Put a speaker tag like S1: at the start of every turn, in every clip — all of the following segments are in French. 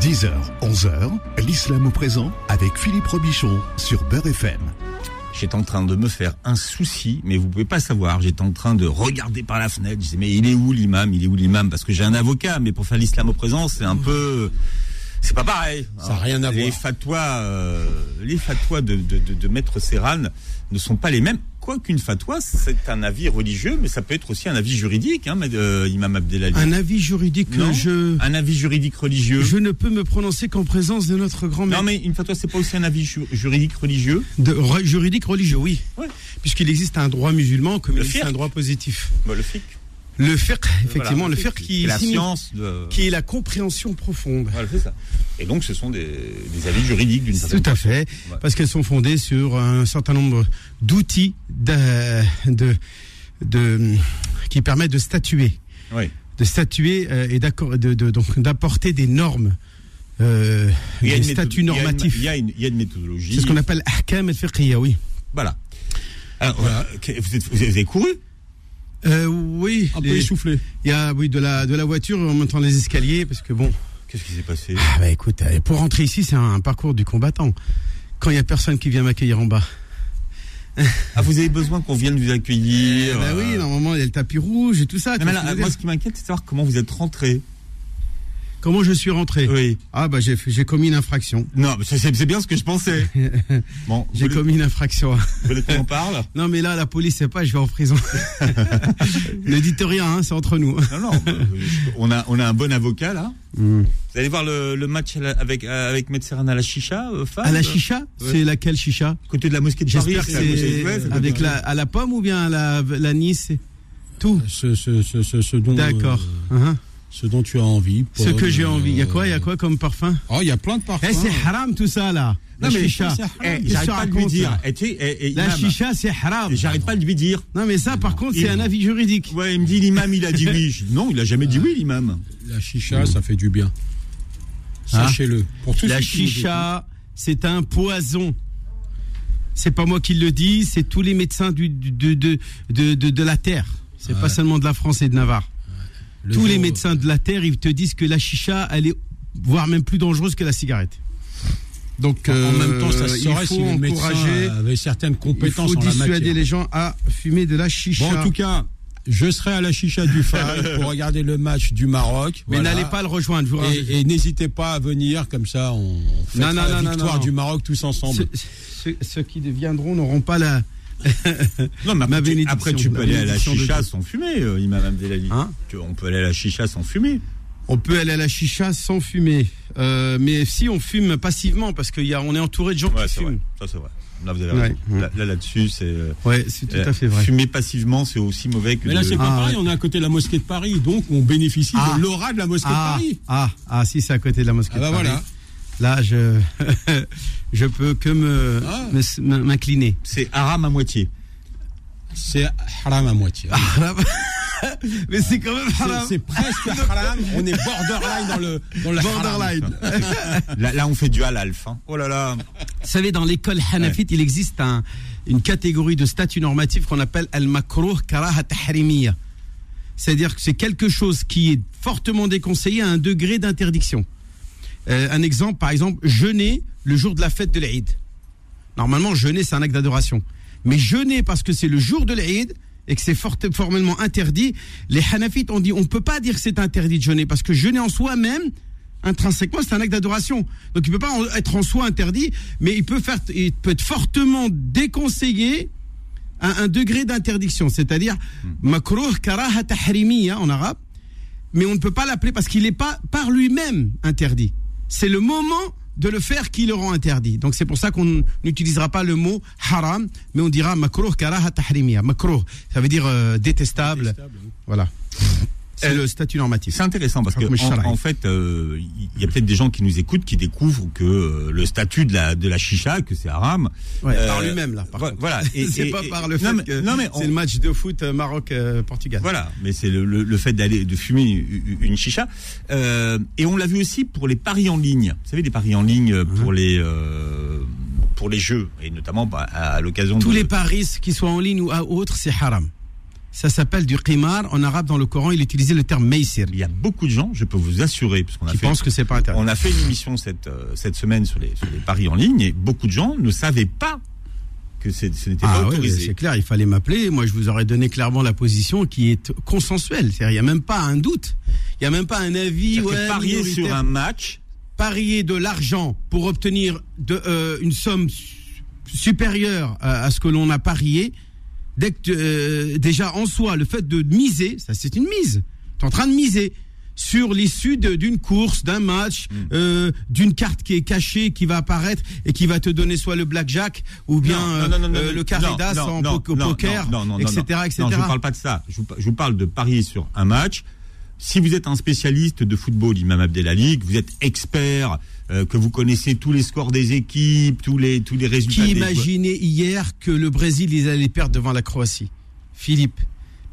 S1: 10h, 11h, l'islam au présent avec Philippe Robichon sur Beurre FM.
S2: J'étais en train de me faire un souci, mais vous pouvez pas savoir. J'étais en train de regarder par la fenêtre. Je disais, mais il est où l'imam? Il est où l'imam? Parce que j'ai un avocat, mais pour faire l'islam au présent, c'est un peu... C'est pas pareil.
S3: Ça n'a rien à
S2: les
S3: voir.
S2: Fatwas, euh, les fatwas de, de, de, de Maître Serran ne sont pas les mêmes. Quoiqu'une fatwa, c'est un avis religieux, mais ça peut être aussi un avis juridique, hein, mais, euh, Imam Abdelali.
S4: Un avis juridique,
S2: Non
S4: je,
S2: Un avis juridique religieux.
S4: je ne peux me prononcer qu'en présence de notre grand
S2: Non,
S4: maître.
S2: mais une fatwa, c'est pas aussi un avis ju- juridique religieux
S4: De, re- juridique religieux, oui.
S2: Ouais.
S4: Puisqu'il existe un droit musulman comme
S2: Le
S4: il existe
S2: fiqh.
S4: un droit positif.
S2: bah, Le fiqh.
S4: Le fiqh, effectivement,
S2: Voilà,
S4: le fiqh qui,
S2: est la
S4: signifie-
S2: science de...
S4: qui est la compréhension profonde.
S2: Voilà, c'est ça. Et donc, ce sont des, des avis juridiques d'une certaine
S4: Tout à fait,
S2: Ouais.
S4: parce qu'elles sont fondées sur un certain nombre d'outils de, de, de- qui permettent de statuer,
S2: Oui.
S4: de statuer euh, et d'accord- de, de- donc d'apporter des normes, euh, des statuts normatifs.
S2: Il y a une, il y a une méthodologie.
S4: C'est ce qu'on appelle ahkam al-fiqhiyya, oui.
S2: Voilà. Alors, voilà. Vous, êtes- vous avez couru
S4: Euh, oui,
S3: Un peu essoufflé.
S4: il y a oui de la de la voiture en montant les escaliers parce que bon.
S2: Qu'est-ce qui s'est passé?
S4: Ah bah écoute, euh, pour rentrer ici, c'est un, parcours du combattant. Quand il y a personne qui vient m'accueillir en bas.
S2: Ah, vous avez besoin qu'on vienne vous accueillir
S4: bah oui, normalement il y a le tapis rouge et tout ça.
S2: mais là, moi, ce qui m'inquiète, c'est de savoir comment vous êtes rentré.
S4: Comment je suis rentré
S2: Oui.
S4: Ah bah j'ai commis une infraction.
S2: Non, mais c'est bien ce que je pensais. Bon,
S4: J'ai commis une infraction.
S2: vous voulez qu'on en parle
S4: non mais là la police sait pas, je vais en prison. ne dites rien, hein, c'est entre nous.
S2: Non, non. bah, on a, on a un bon avocat là.
S4: Hmm.
S2: Vous allez voir le, le match avec euh, avec Maître Serran à la chicha, euh, Fab
S4: À la chicha,
S2: Ouais.
S4: c'est laquelle chicha
S2: côté de la mosquée de Paris.
S4: J'espère que
S2: c'est ouais,
S4: avec la à la pomme ou bien à la la Nice. Tout.
S3: Ce, ce, ce, ce,
S4: D'accord.
S3: euh,
S4: Hein.
S3: Ce dont tu as envie.
S4: Ce que j'ai envie. Il y a
S3: euh,
S4: quoi Il y a quoi comme parfum
S3: Oh, il y a plein de parfums.
S4: Eh, c'est haram tout ça là.
S2: Non,
S4: la
S2: mais
S4: chicha.
S3: c'est haram.
S2: Eh, j'arrête pas de lui dire. tu eh,
S4: La
S2: imam,
S4: chicha, c'est haram.
S2: J'arrête pas de lui dire.
S4: Non, mais ça, par contre, c'est un avis juridique.
S2: Ouais, il me dit l'imam, il a dit oui. Non, il a jamais dit oui, l'imam.
S3: La chicha, ça fait du bien. Sachez-le. Pour tous
S4: La chicha, c'est un poison. C'est pas moi qui le dis, c'est tous les médecins du, du- de, de, de, de, de la terre. C'est pas seulement de la France et de Navarre.
S3: Le
S4: tous les médecins de la terre, ils te disent que la chicha, elle est voire même plus dangereuse que la cigarette. Donc,
S3: En
S4: euh,
S3: même temps, ça se saurait
S4: il
S3: si
S4: faut encourager,
S3: certaines
S4: il
S3: compétences
S4: faut
S3: en la
S4: dissuader
S3: matière.
S4: les gens à fumer de la chicha.
S3: Bon, en tout cas, je serai à la chicha du Fal pour regarder le match du Maroc.
S4: mais
S3: Voilà.
S4: n'allez pas le rejoindre. je vous.
S3: Et, et n'hésitez pas à venir, comme ça, on fait
S4: Non, non,
S3: la
S4: non,
S3: victoire du Maroc tous ensemble.
S4: Ceux, ceux- ceux qui viendront n'auront pas la.
S2: Non, mais
S4: Ma
S2: après, tu,
S4: bénédiction,
S2: après, tu peux aller à la chicha sans fumer, euh, imam Abdelali.
S4: Hein
S2: Tu- on peut aller à la chicha sans fumer.
S4: On peut aller à la chicha sans fumer, Euh, mais si on fume passivement, parce qu'on est entouré de gens
S2: Ouais,
S4: qui
S2: vrai.
S4: fument.
S2: Ça, c'est vrai. Là, vous avez
S4: Ouais.
S2: raison. Là, là, là-dessus, c'est. euh,
S4: Ouais, c'est tout
S2: euh,
S4: à fait vrai.
S2: Fumer passivement, c'est aussi mauvais que.
S3: Mais là,
S2: de-
S3: c'est pas
S4: Ah,
S3: pareil,
S4: ouais.
S3: on est à côté de la mosquée de Paris, donc on bénéficie
S4: Ah.
S3: de l'aura de la mosquée de
S4: Ah,
S3: Paris.
S4: ah, ah, si c'est à côté de la mosquée.
S3: Ah bah
S4: de Paris.
S3: voilà.
S4: Là, je, je peux que me
S3: Ah.
S4: me- m'incliner.
S2: C'est haram à moitié.
S3: C'est haram à moitié.
S4: mais c'est quand même haram.
S3: C'est presque haram. On est borderline dans le, dans le
S4: borderline.
S2: Là, là, on fait du halal. Hein. Oh là là.
S4: Vous savez, dans l'école hanafite, il existe un- une catégorie de statut normatif qu'on appelle al-makruh karaha tahrimiya. C'est-à-dire que c'est quelque chose qui est fortement déconseillé à un degré d'interdiction. Euh, un exemple, par exemple, jeûner le jour de la fête de l'Aïd. Normalement, jeûner, c'est un acte d'adoration. Mais jeûner parce que c'est le jour de l'Aïd et que c'est formellement interdit, les Hanafites ont dit on ne peut pas dire que c'est interdit de jeûner parce que jeûner en soi-même, intrinsèquement, c'est un acte d'adoration. Donc il ne peut pas être en soi interdit, mais il peut, faire, il peut être fortement déconseillé à un degré d'interdiction, c'est-à-dire makruh karaha tahrimiya en arabe, mais on ne peut pas l'appeler parce qu'il n'est pas par lui-même interdit. C'est le moment de le faire qui le rend interdit. Donc c'est pour ça qu'on n'utilisera pas le mot haram, mais on dira makruh karaha tahrimiya. Makruh, ça veut dire euh, détestable.
S3: Détestable.
S4: Voilà. C'est le statut normatif.
S2: C'est intéressant parce que en, en fait, euh, il y a peut-être des gens qui nous écoutent qui découvrent que euh, le statut de la de la chicha, que c'est haram.
S4: Ouais,
S2: euh,
S4: par lui-même là. Par.
S2: Voilà. Et-
S4: c'est pas par le
S2: non,
S4: fait
S2: mais-
S4: que
S2: on-
S4: c'est le match de foot euh, Maroc-Portugal.
S2: Voilà, mais c'est le, le- le fait d'aller de fumer une chicha. Euh, et on l'a vu aussi pour les paris en ligne. Vous savez, les paris en ligne
S4: Hein
S2: pour les euh, pour les jeux et notamment bah, à, à l'occasion
S4: Tous
S2: de-
S4: les paris, qu'ils soient en ligne ou à autre, c'est haram. Ça s'appelle du qimar. En arabe, dans le Coran, il utilisait le terme meisir.
S2: Il y a beaucoup de gens, je peux vous assurer, parce qu'on a
S4: Qui
S2: fait,
S4: pensent que c'est pas
S2: on a fait une émission cette, euh, cette semaine sur les, sur les paris en ligne et beaucoup de gens ne savaient pas que ce n'était
S4: Ah
S2: pas
S4: ouais,
S2: autorisé.
S4: c'est clair, il fallait m'appeler. Moi, je vous aurais donné clairement la position qui est consensuelle. C'est-à-dire, il n'y a même pas un doute. Il n'y a même pas un avis. Ouais,
S2: parier sur un match,
S4: parier de l'argent pour obtenir de, euh, une somme su- supérieure à, à ce que l'on a parié, dès que euh, déjà en soi, le fait de miser, ça c'est une mise. Tu es en train de miser sur l'issue d'une course, d'un match,
S2: Mm.
S4: euh, d'une carte qui est cachée, qui va apparaître et qui va te donner soit le blackjack ou bien
S2: Non,
S4: euh,
S2: non, non,
S4: euh, le carré d'as en po- poker, etc., etc.
S2: Non, je vous parle pas de ça. Je vous, je vous parle de parier sur un match. Si vous êtes un spécialiste de football, Imam Abdelali, que vous êtes expert, euh, que vous connaissez tous les scores des équipes, tous les tous les résultats.
S4: Qui imaginait hier que le Brésil ils allaient perdre devant la Croatie Philippe.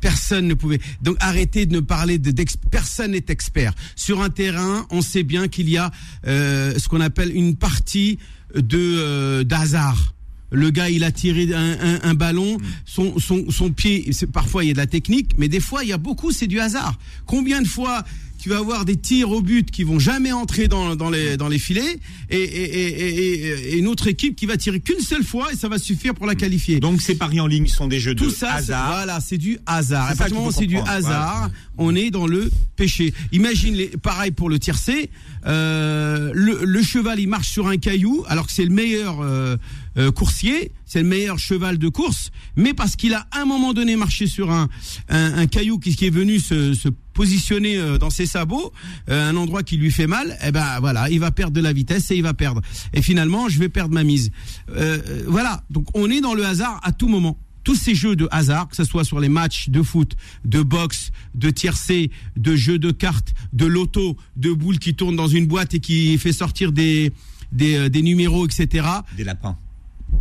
S4: Personne ne pouvait. Donc arrêtez de ne parler de personne n'est expert. Sur un terrain, on sait bien qu'il y a euh, ce qu'on appelle une partie de euh, d'hasard. Le gars, il a tiré un, un- un ballon, son, son, son pied, c'est- parfois il y a de la technique, mais des fois il y a beaucoup, c'est du hasard. Combien de fois tu vas avoir des tirs au but qui vont jamais entrer dans, dans, les, dans les filets et, et, et, et- et une autre équipe qui va tirer qu'une seule fois et ça va suffire pour la qualifier.
S2: Donc ces paris en ligne sont des jeux
S4: Tout
S2: de
S4: ça,
S2: hasard.
S4: voilà, c'est du hasard.
S2: C'est
S4: du hasard, on est dans le péché. Imagine, les, pareil pour le tiercé, euh, le, le cheval il marche sur un caillou alors que c'est le meilleur euh, euh, coursier, c'est le meilleur cheval de course, mais parce qu'il a à un moment donné marché sur un, un, un caillou qui, qui est venu se, se positionner euh, dans ses sabots, euh, un endroit qui lui fait mal, eh ben voilà, il va perdre de la vitesse et il va perdre. Et finalement, je vais perdre ma mise. Euh, voilà, donc on est dans le hasard à tout moment tous ces jeux de hasard, que ce soit sur les matchs de foot, de boxe, de tiercé, de jeux de cartes, de loto, de boules qui tournent dans une boîte et qui fait sortir des, des, des numéros, etc.
S2: Des lapins.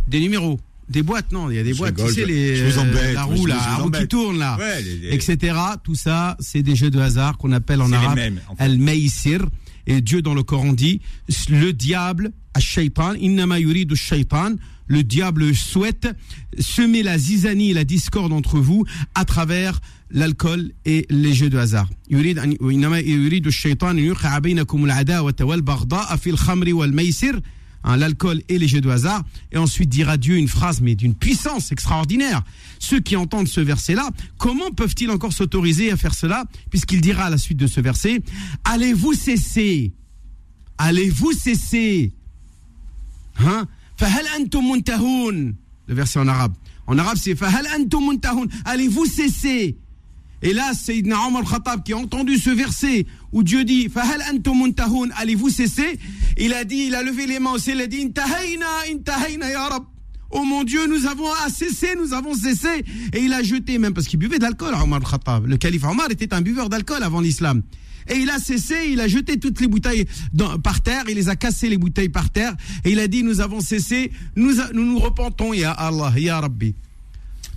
S4: Des numéros des boîtes, non, il y a des boîtes,
S2: rigole,
S4: tu sais, les,
S2: embête,
S4: la roue, la roue qui tourne, là,
S2: ouais, les, les...
S4: etc. Tout ça, c'est des jeux de hasard qu'on appelle en arabe
S2: al-maïsir. En fait.
S4: Et Dieu dans le Coran dit, le diable, shaitan, innama yuridu shaitan, le diable souhaite semer la zizanie et la discorde entre vous à travers l'alcool et les jeux de hasard. Hein, l'alcool et les jeux de hasard. Et ensuite dire à Dieu une phrase, mais d'une puissance extraordinaire. Ceux qui entendent ce verset-là, comment peuvent-ils encore s'autoriser à faire cela Puisqu'il dira à la suite de ce verset, allez-vous cesser? Allez-vous cesser? Hein? Le verset en arabe. En arabe, c'est Allez-vous cesser? Et là, c'est Omar Khattab qui a entendu ce verset où Dieu dit Fahal antum muntahun, allez-vous cesser? Il a dit, il a levé les mains au il a dit Intahayna, intahayna ya Rab. Oh mon Dieu, nous avons cessé, nous avons cessé. Et il a jeté, même parce qu'il buvait de l'alcool, Omar Khattab. Le calife Omar était un buveur d'alcool avant l'islam. Et il a cessé, il a jeté toutes les bouteilles par terre, il les a cassées les bouteilles par terre, et il a dit Nous avons cessé, nous nous, nous repentons, Ya Allah, Ya Rabbi.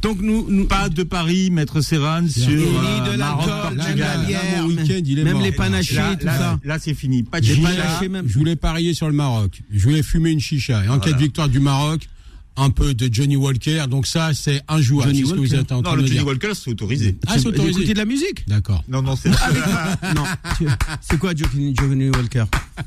S4: Donc nous, nous
S2: Pas de paris, Maître Serran, sur
S4: Ni
S2: euh,
S4: de
S2: Maroc,
S4: même la
S2: Portugal.
S4: même les panachés,
S2: Là,
S4: tout
S2: là,
S4: ça.
S2: là, c'est fini. Pas de
S3: Je voulais,
S4: même.
S3: je voulais parier sur le Maroc. Je voulais fumer une chicha. Et en cas de victoire du Maroc, un peu de Johnny Walker. Donc ça, c'est injouable.
S4: Johnny
S3: C'est ce que vous êtes en
S2: Non,
S3: train
S2: le
S3: de
S2: Johnny
S3: dire.
S2: Walker, c'est autorisé.
S3: Ah, c'est autorisé.
S4: D'écouter de la musique
S3: D'accord.
S2: Non, non, c'est.
S4: Non. tu- C'est quoi Johnny, Johnny Walker?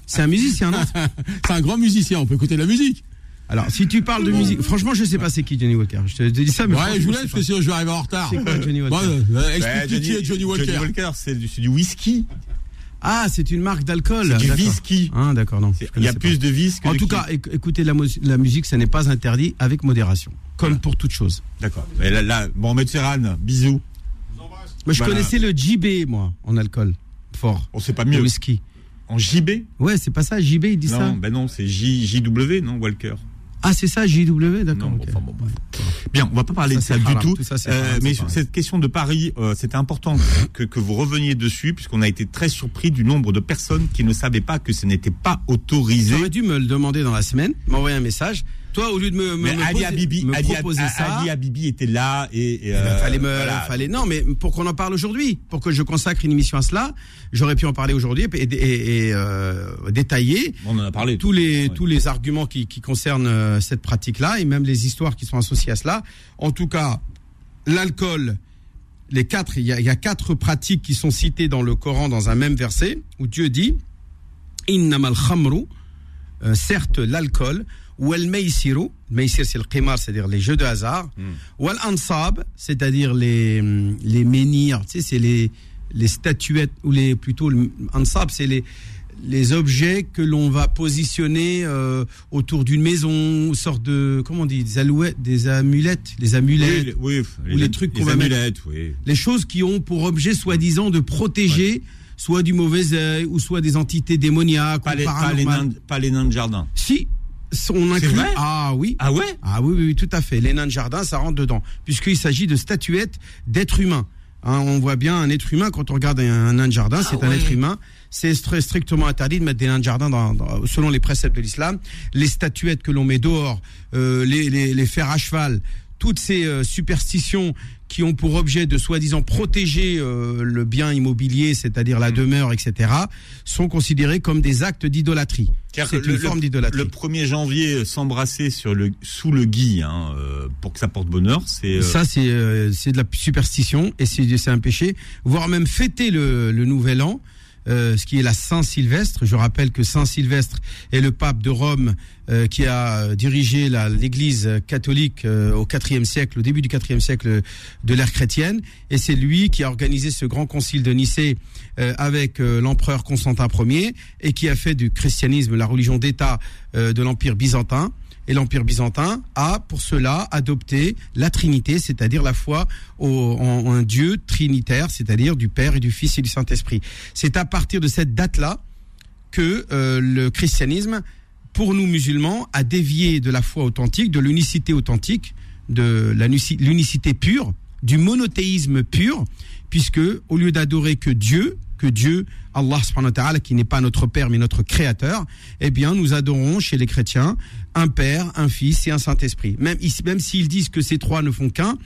S4: C'est un musicien, non?
S3: C'est un grand musicien. On peut écouter de la musique.
S4: Alors, si tu parles de musique, franchement, je sais pas c'est qui Johnny Walker. Je te dis ça, mais
S3: Ouais, je vous laisse parce que je vais arriver en retard.
S4: C'est quoi Johnny Walker
S3: Bon, euh, Explique qui est Johnny Walker.
S2: Johnny Walker, c'est du, whisky.
S4: Ah, c'est une marque d'alcool.
S2: C'est du
S4: D'accord.
S2: whisky.
S4: Ah, d'accord, non.
S2: Il y a plus
S4: pas.
S2: de vis que
S4: En
S2: de
S4: tout
S2: qui.
S4: cas, éc- écouter la, mus- la musique, ça n'est pas interdit avec modération, comme pour toute chose.
S2: D'accord. Là, là, bon, Serran, bisous.
S4: Moi, je
S2: Voilà.
S4: connaissais le JB, moi, en alcool, fort.
S2: On sait pas
S4: Le
S2: mieux.
S4: whisky.
S2: En JB
S4: Ouais, c'est pas ça, JB, il dit
S2: Non,
S4: ça
S2: ben non, c'est J, JW, non, Walker.
S4: Ah, c'est ça, JW, d'accord.
S2: Enfin, bon, bref. Bien, on va pas parler
S4: Ça,
S2: de ça du tout.
S4: Tout ça, c'est
S2: Euh,
S4: haram,
S2: mais cette question de Paris, euh, c'était important que, que vous reveniez dessus, puisqu'on a été très surpris du nombre de personnes qui ne savaient pas que ce n'était pas autorisé.
S4: J'aurais dû me le demander dans la semaine, m'envoyer un message. Toi, au lieu de me, me,
S2: Mais
S4: me
S2: Ali Habibi,
S4: me
S2: Ali,
S4: proposer ça,
S2: Ali Habibi était là et, et,
S4: eh ben,
S2: euh,
S4: fallait me,
S2: voilà.
S4: fallait, non, mais pour qu'on en parle aujourd'hui, pour que je consacre une émission à cela, j'aurais pu en parler aujourd'hui et, et- et, euh, détailler
S2: On en a parlé.
S4: tous les
S2: Ouais.
S4: tous les arguments qui, qui concernent euh, cette pratique-là et même les histoires qui sont associées à cela. En tout cas, l'alcool, les quatre, il y, a, il y a quatre pratiques qui sont citées dans le Coran dans un même verset où Dieu dit Innamal khamru, euh, certes l'alcool, c'est le qimar, c'est-à-dire les jeux de hasard, ou al ansab, c'est-à-dire les les menhirs, tu sais, c'est les les statuettes ou les plutôt le ansab, c'est les les objets que l'on va positionner euh, autour d'une maison, une sorte de comment on dit, des alouettes, des amulettes, les amulettes,
S2: Oui, oui,
S4: ou les trucs qu'on va mettre-
S2: amulettes, oui.
S4: les choses qui ont pour objet soi-disant de protéger soit du mauvais œil ou soit des entités démoniaques
S2: Pas
S4: ou
S2: les, pas, les nains, pas les nains de jardin.
S4: Si on inclut
S2: vrai
S4: ah oui
S2: Ah ouais
S4: ah oui, oui, oui, tout à fait. Les nains de jardin, ça rentre dedans, puisqu'il s'agit de statuettes d'êtres humains. Hein, on voit bien un être humain quand on regarde un, un nain de jardin, c'est un être humain. C'est très strictement interdit de mettre des nains de jardin dans, dans- selon les préceptes de l'islam. Les statuettes que l'on met dehors, euh, les, les, les fers à cheval, toutes ces euh, superstitions qui ont pour objet de soi-disant protéger euh, le bien immobilier, c'est-à-dire la demeure, etc., sont considérées comme des actes d'idolâtrie. C'est une
S2: le-
S4: forme d'idolâtrie.
S2: Le 1er janvier, euh, s'embrasser sur le sous le gui hein, euh, pour que ça porte bonheur, c'est euh,
S4: Ça, c'est de la superstition et c'est c'est un péché. Voire même fêter le, le nouvel an, euh, ce qui est la Saint-Sylvestre. Je rappelle que Saint-Sylvestre est le pape de Rome euh, qui a dirigé l'Église catholique euh, au IVe siècle, au début du IVe siècle de l'ère chrétienne. Et c'est lui qui a organisé ce grand concile de Nicée avec l'empereur Constantin Ier et qui a fait du christianisme la religion d'État de l'Empire byzantin. Et l'Empire byzantin a, pour cela, adopté la Trinité, c'est-à-dire la foi en, Dieu trinitaire, c'est-à-dire du Père et du Fils et du Saint-Esprit. C'est à partir de cette date-là que euh, le christianisme, pour nous musulmans, a dévié de la foi authentique, de l'unicité authentique, de l'unicité pure, du monothéisme pur, puisque au lieu d'adorer que Dieu, que Dieu, Allah subhanahu qui n'est pas notre Père mais notre Créateur, eh bien nous adorons chez les chrétiens un Père, un Fils et un Saint-Esprit. Même, même s'ils disent que ces trois ne font qu'un,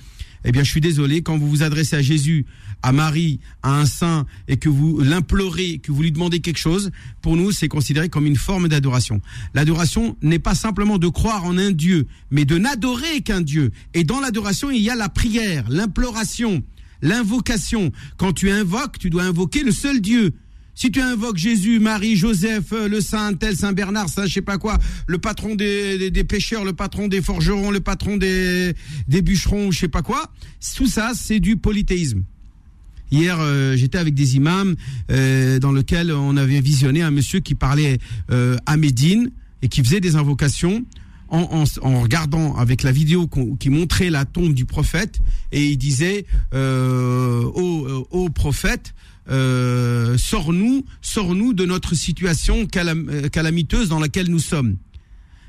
S4: eh bien je suis désolé, quand vous vous adressez à Jésus, à Marie, à un saint, et que vous l'implorez, que vous lui demandez quelque chose, pour nous c'est considéré comme une forme d'adoration. L'adoration n'est pas simplement de croire en un Dieu, mais de n'adorer qu'un Dieu. Et dans l'adoration, il y a la prière, l'imploration, l'invocation. Quand tu invoques, tu dois invoquer le seul Dieu. Si tu invoques Jésus, Marie, Joseph, euh, le Saint tel, Saint Bernard, Saint je sais pas quoi, le patron des, pêcheurs, le patron des forgerons, le patron des, bûcherons, je sais pas quoi, tout ça c'est du polythéisme. Hier, euh, j'étais avec des imams euh, dans lequel on avait visionné un monsieur qui parlait à Médine et qui faisait des invocations en, regardant avec la vidéo qui montrait la tombe du prophète et il disait euh, au, au prophète euh, sors-nous sors-nous de notre situation euh, calamiteuse dans laquelle nous sommes.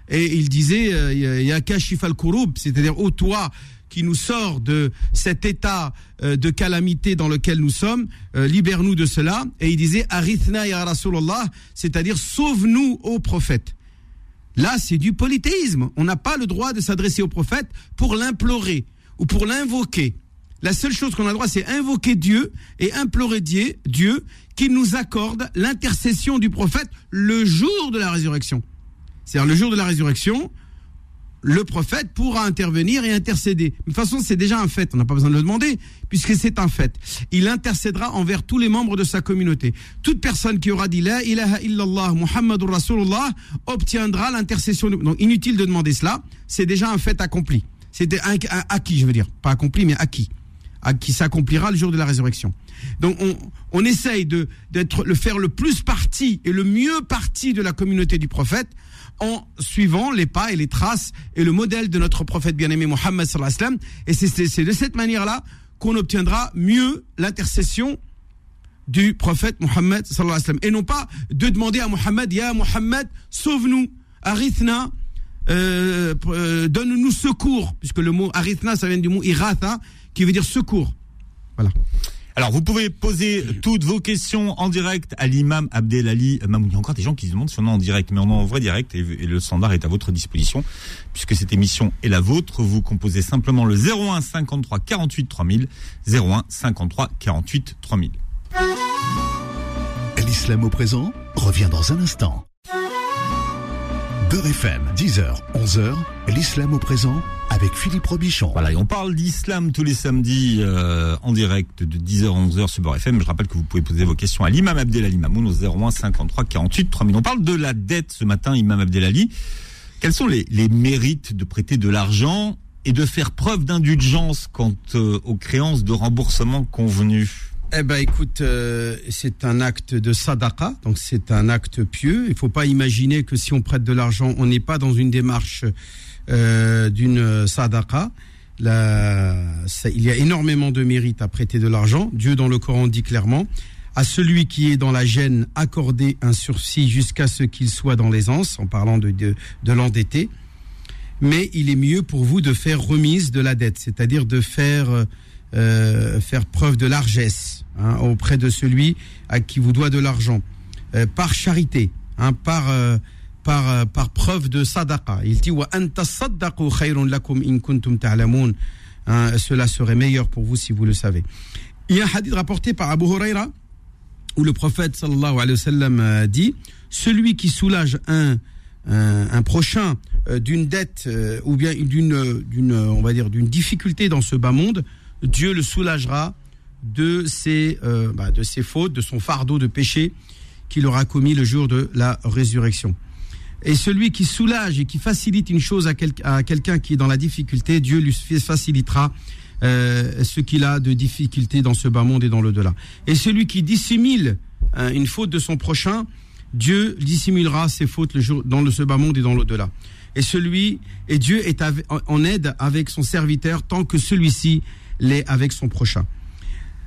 S4: Et il disait euh, ya kashif al kurub c'est-à-dire ô toi qui nous sort de cet état euh, de calamité dans lequel nous sommes euh, libère-nous de cela. Et il disait arithna ya rasulullah c'est-à-dire sauve-nous ô prophète Là, c'est du polythéisme. On n'a pas le droit de s'adresser au prophète pour l'implorer ou pour l'invoquer. La seule chose qu'on a le droit, c'est invoquer Dieu et implorer Dieu, Dieu qu'il nous accorde l'intercession du prophète le jour de la résurrection. C'est-à-dire le jour de la résurrection, le prophète pourra intervenir et intercéder. De toute façon, c'est déjà un fait, on n'a pas besoin de le demander, puisque c'est un fait. Il intercédera envers tous les membres de sa communauté. Toute personne qui aura dit La ilaha illallah Muhammadur Rasulullah obtiendra l'intercession. Donc inutile de demander cela, c'est déjà un fait accompli. C'est acquis, je veux dire. Pas accompli, mais acquis. Qui s'accomplira le jour de la résurrection. Donc on, essaye de d'être le faire le plus partie et le mieux partie de la communauté du prophète en suivant les pas et les traces et le modèle de notre prophète bien-aimé Mohammed sallam. Et c'est- de cette manière-là qu'on obtiendra mieux l'intercession du prophète Mohammed sallam. Et non pas de demander à Mohammed, Ya Mohammed, sauve-nous, arithna, euh, euh, donne-nous secours, puisque le mot arithna, ça vient du mot iratha, qui veut dire secours. Voilà.
S2: Alors, vous pouvez poser toutes vos questions en direct à l'imam Abdelali Mamoun. Il y a encore des gens qui se demandent si on est en direct, mais on est en vrai direct et, et le standard est à votre disposition. Puisque cette émission est la vôtre, vous composez simplement le 01 53 48 3000, 01 53 48 3000.
S1: L'islam au présent revient dans un instant. Beurre FM, 10h, 11h, l'islam au présent avec Philippe Robichon.
S2: Voilà, et on parle d'islam tous les samedis euh, en direct de 10h à 11h sur Beurre FM. Je rappelle que vous pouvez poser vos questions à l'imam Abdelali Mamoun au 01 53 48 3000. On parle de la dette ce matin, imam Abdelali. Quels sont les, les mérites de prêter de l'argent et de faire preuve d'indulgence quant euh, aux créances de remboursement convenues?
S4: Eh ben, écoute, euh, c'est un acte de sadaqa, donc c'est un acte pieux. Il faut pas imaginer que si on prête de l'argent, on n'est pas dans une démarche euh, d'une sadaqa. Il y a énormément de mérite à prêter de l'argent. Dieu dans le Coran dit clairement à celui qui est dans la gêne, accorder un sursis jusqu'à ce qu'il soit dans l'aisance, en parlant de, de, de l'endetté. Mais il est mieux pour vous de faire remise de la dette, c'est-à-dire de faire euh, faire preuve de largesse hein, auprès de celui à qui vous doit de l'argent, euh, par charité, hein, par euh, par par preuve de sadaqa. Il dit. Hein, cela serait meilleur pour vous si vous le savez. Il y a un hadith rapporté par Abu Huraira où le prophète sallallahu alayhi wa dit celui qui soulage un un, un prochain d'une dette ou bien d'une d'une on va dire d'une difficulté dans ce bas monde Dieu le soulagera de ses, euh, bah, de ses fautes, de son fardeau de péché qu'il aura commis le jour de la résurrection. Et celui qui soulage et qui facilite une chose à, quelqu'un qui est dans la difficulté, Dieu lui facilitera euh, ce qu'il a de difficulté dans ce bas monde et dans le-delà. Et celui qui dissimule hein, une faute de son prochain, Dieu dissimulera ses fautes le jour, dans le, ce bas monde et dans le-delà. Et celui, et Dieu est en aide avec son serviteur tant que celui-ci l'est avec son prochain.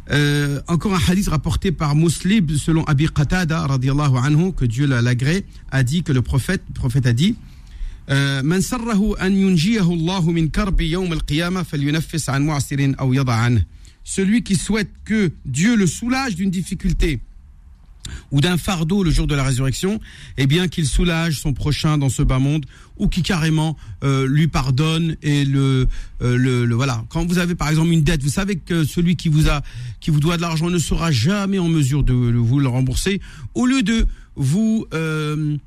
S4: Euh, encore un hadith rapporté par Muslim selon Abi Qatada anhu, que Dieu l'agrée, a dit que le prophète, prophète a dit euh, Celui qui souhaite que Dieu le soulage d'une difficulté ou d'un fardeau le jour de la résurrection, eh bien qu'il soulage son prochain dans ce bas monde ou qui carrément euh, lui pardonne et le, euh, le, le, voilà. Quand vous avez par exemple une dette, vous savez que celui qui vous a qui vous doit de l'argent ne sera jamais en mesure de, vous le rembourser. Au lieu de vous euh,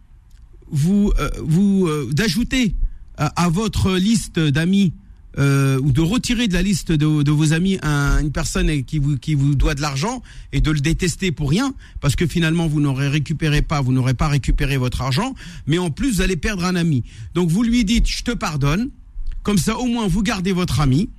S4: vous vous d'ajouter à votre liste d'amis euh, ou de retirer de la liste de, vos amis un, une personne qui vous, qui vous doit de l'argent et de le détester pour rien, parce que finalement vous n'aurez récupéré pas, vous n'aurez pas récupéré votre argent, mais en plus vous allez perdre un ami. Donc vous lui dites je te pardonne, comme ça au moins vous gardez votre ami.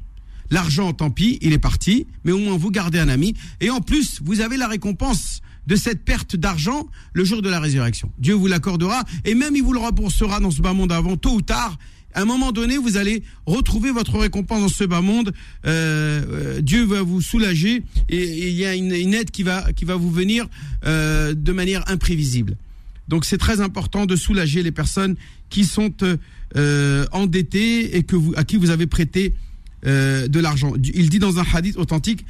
S4: L'argent, tant pis, il est parti, mais au moins vous gardez un ami. Et en plus, vous avez la récompense de cette perte d'argent le jour de la résurrection. Dieu vous l'accordera et même il vous le remboursera dans ce bas monde avant, tôt ou tard à un moment donné, vous allez retrouver votre récompense dans ce bas monde. Euh, euh, Dieu va vous soulager et, il y a une, aide qui va qui va vous venir euh, de manière imprévisible. Donc c'est très important de soulager les personnes qui sont endettées et que vous, à qui vous avez prêté de l'argent. Il dit dans un hadith authentique,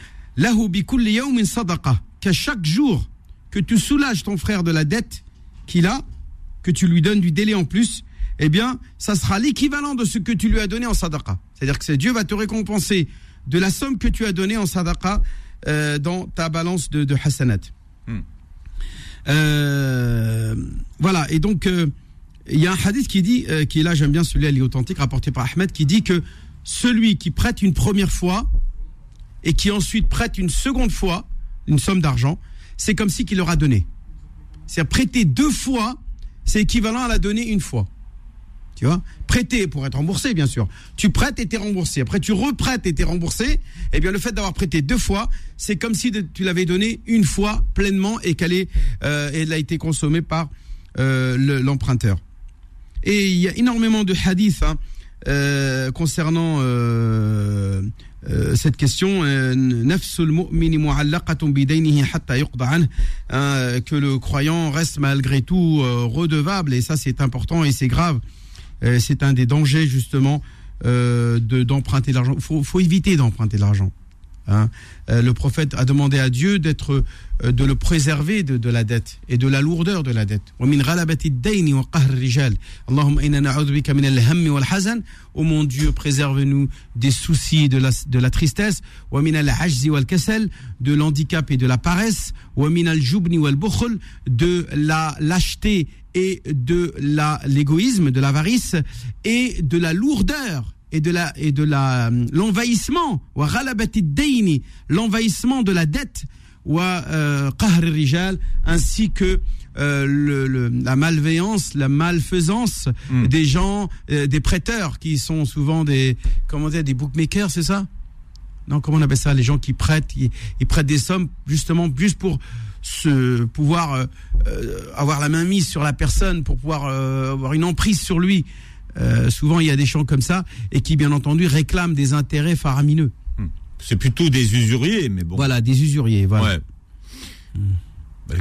S4: qu'à chaque jour que tu soulages ton frère de la dette qu'il a, que tu lui donnes du délai en plus, eh bien, ça sera l'équivalent de ce que tu lui as donné en sadaqa. C'est-à-dire que Dieu va te récompenser de la somme que tu as donnée en sadaqa euh, dans ta balance de, de hasanat. Hmm. Euh, voilà, et donc, euh, il y a un hadith qui dit, euh, qui est là, j'aime bien celui-là, il est authentique, rapporté par Ahmed, qui dit que celui qui prête une première fois et qui ensuite prête une seconde fois une somme d'argent, c'est comme si qu'il leur a donné. C'est-à-dire prêter deux fois, c'est équivalent à la donner une fois. Tu vois Prêter pour être remboursé, bien sûr. Tu prêtes et t'es remboursé. Après, tu reprêtes et t'es remboursé. Eh bien, le fait d'avoir prêté deux fois, c'est comme si tu l'avais donné une fois pleinement et qu'elle euh, elle a été consommée par euh, l'emprunteur. et il y a énormément de hadiths hein, euh, concernant cette question hein, que le croyant reste malgré tout redevable et ça c'est important et c'est grave c'est un des dangers justement euh, de d'emprunter de l'argent. Il faut, éviter d'emprunter de l'argent. Hein. Euh, le prophète a demandé à Dieu d'être, euh, de le préserver de, de, la dette et de la lourdeur de la dette. Oh mon Dieu, préserve-nous des soucis de la, de la tristesse. De l'handicap et de la paresse. De la lâcheté et de la, l'égoïsme, de l'avarice et de la lourdeur et de la et de la l'envahissement. L'envahissement de la dette. Euh, ainsi que euh, le, la malveillance, la malfaisance hmm. des gens, euh, des prêteurs qui sont souvent des comment dire des bookmakers, c'est ça? Non, comment on appelle ça? Les gens qui prêtent, ils, prêtent des sommes justement juste pour se pouvoir avoir la main mise sur la personne, pour pouvoir avoir une emprise sur lui. Euh, souvent, il y a des gens comme ça et qui, bien entendu, réclament des intérêts faramineux. Hmm.
S2: C'est plutôt des usuriers, mais bon.
S4: Voilà, des usuriers. Voilà. Ouais. Hmm.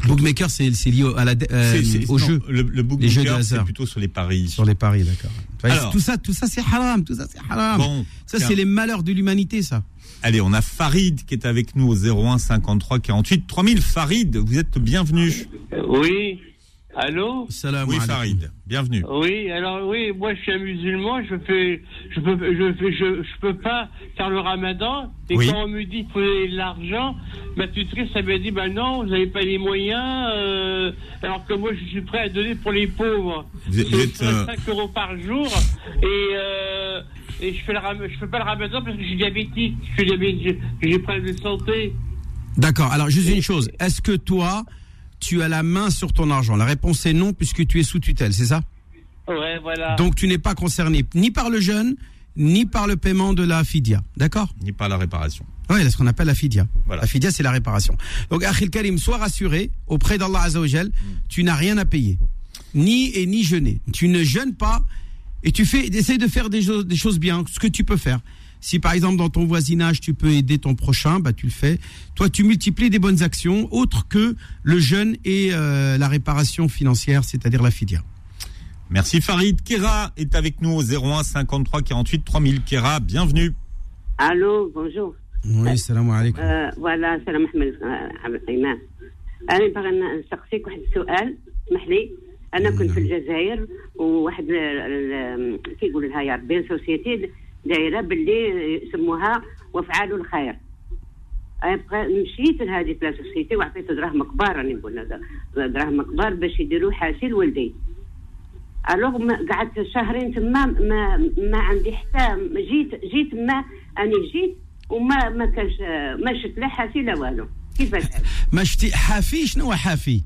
S4: Bookmaker, c'est lié à la, euh, au jeu.
S2: Le, le bookmaker, c'est plutôt sur les paris.
S4: Sur les paris, d'accord. Tout ça, tout ça, c'est haram. Tout ça, c'est haram. Bon, ça, c'est les malheurs de l'humanité, ça.
S2: Allez, on a Farid qui est avec nous au 01 53 48 3000. Farid, vous êtes bienvenu.
S5: Oui. Allô
S2: Salam Oui, Farid, bienvenue.
S5: Oui, alors oui, moi je suis un musulman, je fais, je peux, je fais, je, je peux pas faire le ramadan. Et quand on me dit qu'il faut de l'argent, ma tutrice, elle m'a dit, ben non, vous n'avez pas les moyens, euh, alors que moi je suis prêt à donner pour les pauvres. Vous êtes, 5 euh, euros par jour et, euh, et je fais le, je fais pas le ramadan parce que je suis diabétique, je suis diabétique, j'ai problème de santé.
S4: D'accord, alors juste une chose, est-ce que toi tu as la main sur ton argent La réponse est non, puisque tu es sous tutelle, c'est ça?
S5: Ouais, voilà.
S4: Donc tu n'es pas concerné ni par le jeûne, ni par le paiement de la fidia, d'accord?
S2: Ni par la réparation.
S4: Oui, c'est ce qu'on appelle la fidia. La fidia, c'est la réparation. Donc, Akhil Karim, sois rassuré auprès d'Allah Azzawajal, tu n'as rien à payer. Ni et ni jeûner. Tu ne jeûnes pas et tu fais, essaie de faire des, des choses bien, ce que tu peux faire. Si par exemple dans ton voisinage tu peux aider ton prochain, bah tu le fais. Toi tu multiplies des bonnes actions autres que le jeûne et euh, la réparation financière, c'est-à-dire la fidia.
S2: Merci Farid. Kera est avec nous au 01 53 48 3000. Kera, bienvenue.
S6: Allô, bonjour.
S4: Oui, salam alaikum.
S6: voilà, salam أحمد أنا باغي نسقسيك واحد السؤال اسمح لي أنا كنت في الجزائر وواحد كيقول لها يا ربي سوسيتي دايرة باللي يسموها وافعال الخير. مشيت لهذه لا سوسيتي وعطيت دراهم كبار راني نقول دراهم كبار باش يديروا حاسي لولدي. ألوغ قعدت شهرين تما ما ما عندي حتى جيت جيت ما اني جيت وما ما كانش ما شفت لا حاسي لا والو. كيفاش
S4: ما شفتي حافي؟ شنو حافي؟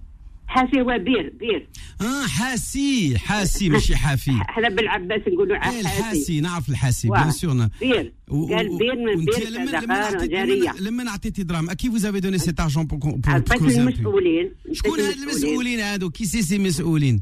S6: حاسي هو بير بير.
S4: آه حاسي حاسي ماشي حافي.
S6: إحنا بالعباس نقولوا
S4: حاسي. الحاسي نعرف الحاسي بيان سور.
S6: بير. قال بير من بير صدقة جارية.
S4: لما عطيتي دراهم كي vous avez donné cet argent pour pour
S6: المسؤولين
S4: شكون هاد المسؤولين هادو؟ كي سي سي مسؤولين؟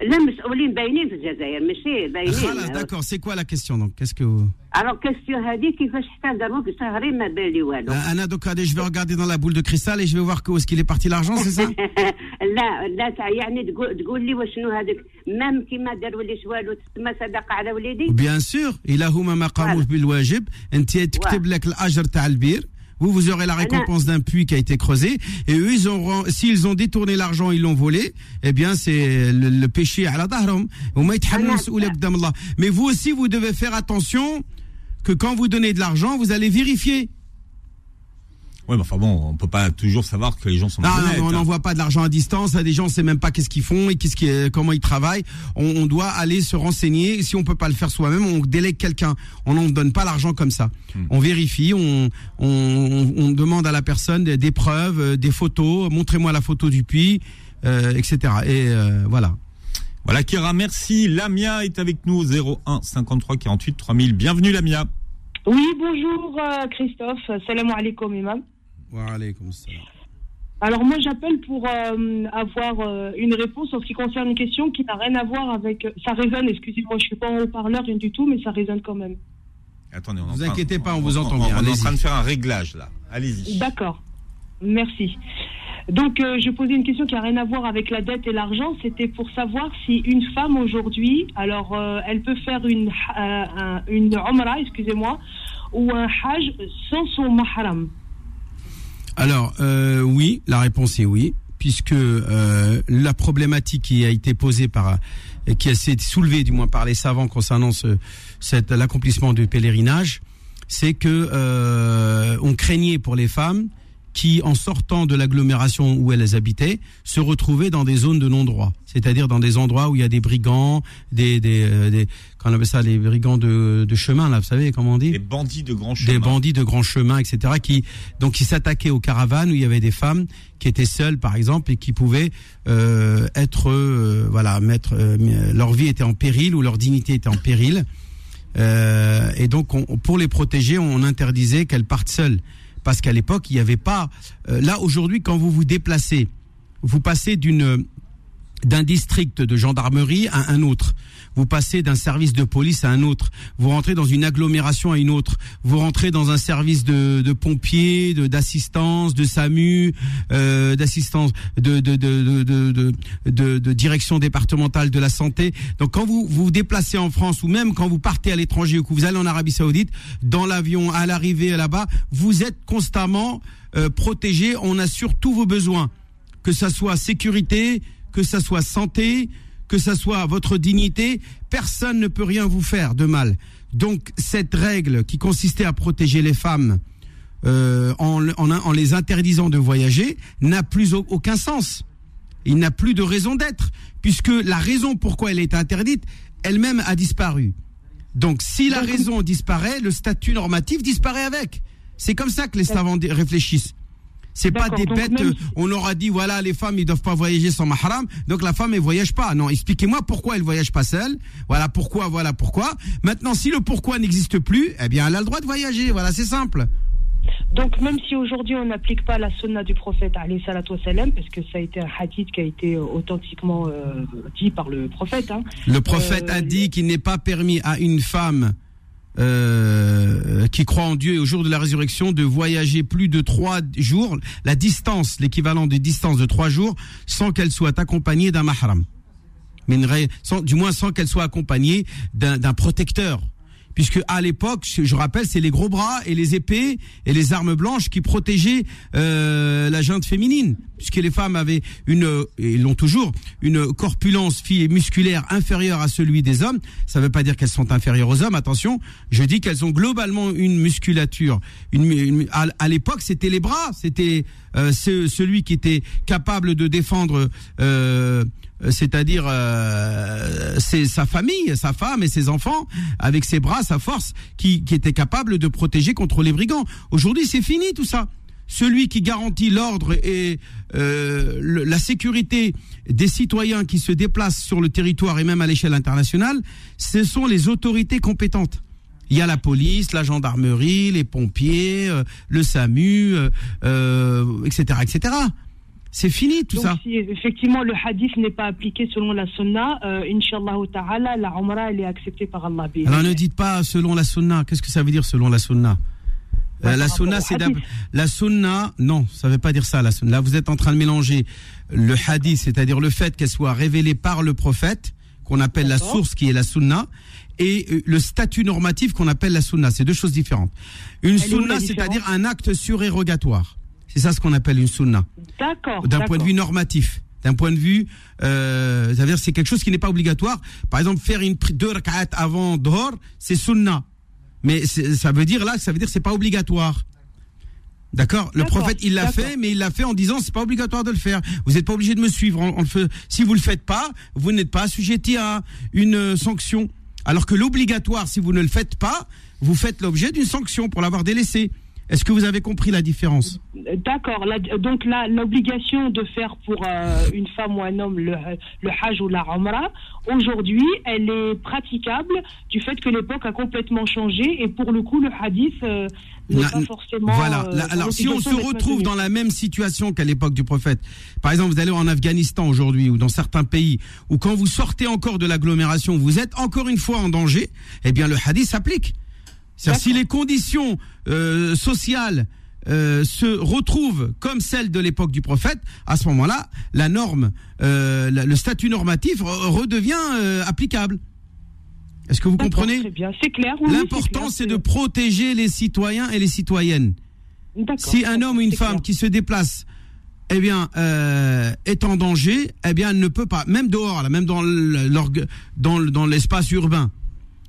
S6: Les مسؤولين باينين في الجزائر ماشي باينين.
S4: خلاص داكور سي كوا لا كيستيون دونك كيسكو
S6: que... alors question هادي كيفاش حتى داروك شهرين ما بالي والو.
S4: أنا دوكا دي جو ريغاردي دون لا بول دو كريستال اي جو فوار كو اسكي لي بارتي لارجون سي سا
S6: لا لا تاع يعني تقول لي واشنو هذاك؟ مام كيما دارو لي والو؟ تسمى صدقه على وليدي؟
S4: بيان سور الا هما ما قاموش بالواجب. أنت تكتب لك الأجر تاع البير. Vous, vous aurez la récompense d'un puits qui a été creusé. Et eux, ils auront, s'ils ont détourné l'argent, ils l'ont volé, eh bien, c'est le, le, péché à la dahram. Mais vous aussi, vous devez faire attention que quand vous donnez de l'argent, vous allez vérifier
S2: oui, mais enfin bon, on peut pas toujours savoir que les gens sont
S4: non, non, on hein. n'envoie pas de l'argent à distance. À des gens, on sait même pas qu'est-ce qu'ils font et qu'est-ce qui, comment ils travaillent. On, on, doit aller se renseigner. Si on peut pas le faire soi-même, on délègue quelqu'un. On n'en donne pas l'argent comme ça. Hmm. On vérifie, on, on, on, demande à la personne des, des preuves, euh, des photos. Montrez-moi la photo du puits, euh, etc. Et euh, voilà.
S2: Voilà, Kira, merci. Lamia est avec nous au 01 53 48 3000. Bienvenue, Lamia.
S7: Oui, bonjour euh, Christophe. Salam alaikum, imam.
S4: Wa alaikum salam.
S7: Alors moi j'appelle pour euh, avoir euh, une réponse en ce qui concerne une question qui n'a rien à voir avec... Ça résonne, excusez-moi, je suis pas en haut-parleur du tout, mais ça résonne quand même.
S2: Attendez, on
S4: ne vous inquiétez pas, on, vous entend bien.
S2: On, est en train de faire un réglage là. Allez-y.
S7: D'accord. Merci. Donc, euh, je posais une question qui n'a rien à voir avec la dette et l'argent. C'était pour savoir si une femme aujourd'hui, alors, euh, elle peut faire une, euh, une excusez-moi, ou un hajj sans son mahram
S4: Alors, euh, oui, la réponse est oui, puisque euh, la problématique qui a été posée par, qui a été soulevée du moins par les savants concernant ce, l'accomplissement du pèlerinage, c'est que euh, on craignait pour les femmes qui, en sortant de l'agglomération où elles habitaient, se retrouvaient dans des zones de non-droit, c'est-à-dire dans des endroits où il y a des brigands, des, des, euh, des on appelle ça, les brigands de, de chemin, là, vous savez comment on dit
S2: Des bandits de grand chemin.
S4: Des bandits de grand chemin, etc., qui donc qui s'attaquaient aux caravanes où il y avait des femmes qui étaient seules, par exemple, et qui pouvaient euh, être, euh, voilà, mettre euh, leur vie était en péril ou leur dignité était en péril. Euh, et donc, on, pour les protéger, on interdisait qu'elles partent seules parce qu'à l'époque, il n'y avait pas. Euh, là, aujourd'hui, quand vous vous déplacez, vous passez d'un district de gendarmerie à un autre. Vous passez d'un service de police à un autre. Vous rentrez dans une agglomération à une autre. Vous rentrez dans un service de, de pompiers, d'assistance, de SAMU, euh, d'assistance, de de de, direction départementale de la santé. Donc quand vous vous, déplacez en France ou même quand vous partez à l'étranger ou que vous allez en Arabie Saoudite, dans l'avion, à l'arrivée là-bas, vous êtes constamment euh, protégé. On assure tous vos besoins, que ça soit sécurité, que ça soit santé, que ça soit votre dignité, personne ne peut rien vous faire de mal. Donc cette règle qui consistait à protéger les femmes euh, en, en, les interdisant de voyager n'a plus aucun sens. Il n'a plus de raison d'être, puisque la raison pourquoi elle est interdite, elle-même a disparu. Donc si la raison disparaît, le statut normatif disparaît avec. C'est comme ça que les savants réfléchissent. C'est pas des bêtes. On aura dit voilà les femmes ils doivent pas voyager sans mahram, donc la femme elle voyage pas. Non, expliquez-moi pourquoi elle voyage pas seule. Voilà pourquoi, voilà pourquoi. Maintenant si le pourquoi n'existe plus, eh bien elle a le droit de voyager. Voilà c'est simple.
S7: Donc même si aujourd'hui on n'applique pas la sunna du prophète salam parce que ça a été un hadith qui a été authentiquement euh, dit par le prophète. Hein.
S4: Le prophète a euh, dit qu'il n'est pas permis à une femme euh, qui croit en Dieu et au jour de la résurrection de voyager plus de trois jours, la distance, l'équivalent de distance de trois jours, sans qu'elle soit accompagnée d'un mahram. Du moins sans qu'elle soit accompagnée d'un protecteur puisque à l'époque, je rappelle, c'est les gros bras et les épées et les armes blanches qui protégeaient euh, la junte féminine, puisque les femmes avaient une, et l'ont toujours, une corpulence musculaire inférieure à celui des hommes. Ça ne veut pas dire qu'elles sont inférieures aux hommes. Attention, je dis qu'elles ont globalement une musculature. Une, à, l'époque, c'était les bras, c'était euh, celui qui était capable de défendre. Euh, euh, c'est-à-dire euh, c'est sa famille, sa femme et ses enfants, avec ses bras, sa force, qui, qui était capable de protéger contre les brigands. Aujourd'hui, c'est fini tout ça. Celui qui garantit l'ordre et euh, la sécurité des citoyens qui se déplacent sur le territoire et même à l'échelle internationale, ce sont les autorités compétentes. Il y a la police, la gendarmerie, les pompiers, le SAMU, etc., etc. C'est fini tout ça.
S7: Si effectivement le hadith n'est pas appliqué selon la sunna, euh, Inch'Allah ta'ala, la umrah elle est acceptée par Allah.
S4: Alors ne dites pas selon la sunna. Qu'est-ce que ça veut dire selon la sunna? Euh, la sunna, c'est la sunna. Non, ça veut pas dire ça. La sunna. Là, vous êtes en train de mélanger le hadith, c'est-à-dire le fait qu'elle soit révélée par le prophète, qu'on appelle la source, qui est la sunna, et euh, le statut normatif qu'on appelle la sunna. C'est deux choses différentes. Une sunna, c'est-à-dire un acte surérogatoire. C'est ça ce qu'on appelle une sunna.
S7: D'accord.
S4: D'un point de vue normatif. D'un point de vue, euh, c'est-à-dire c'est quelque chose qui n'est pas obligatoire. Par exemple, faire une deux rak'at avant dehors, c'est sunna. Mais ça veut dire là, ça veut dire c'est pas obligatoire. D'accord? Le prophète, il l'a fait, mais il l'a fait en disant c'est pas obligatoire de le faire. Vous n'êtes pas obligé de me suivre. On, si vous le faites pas, vous n'êtes pas assujetti à une euh, sanction. Alors que l'obligatoire, si vous ne le faites pas, vous faites l'objet d'une sanction pour l'avoir délaissé. Est-ce que vous avez compris la différence
S7: D'accord. Donc l'obligation de faire pour euh, une femme ou un homme le, le hajj ou la umrah, aujourd'hui, elle est praticable du fait que l'époque a complètement changé et pour le coup, le hadith euh, n'est pas forcément.
S4: Voilà. Euh, alors si on se retrouve dans la même situation qu'à l'époque du prophète, par exemple, vous allez en Afghanistan aujourd'hui ou dans certains pays où quand vous sortez encore de l'agglomération, vous êtes encore une fois en danger, eh bien le hadith s'applique si les conditions euh, sociales euh, se retrouvent comme celles de l'époque du prophète, à ce moment-là, la norme, euh, le statut normatif redevient applicable. Est-ce que vous comprenez
S7: c'est clair. oui,
S4: L'important, c'est de protéger les citoyens et les citoyennes. Si un homme ou une femme
S7: clair.
S4: qui se déplace, eh bien, euh, est en danger, eh bien, elle ne peut pas, même dehors, là, même dans l'espace urbain.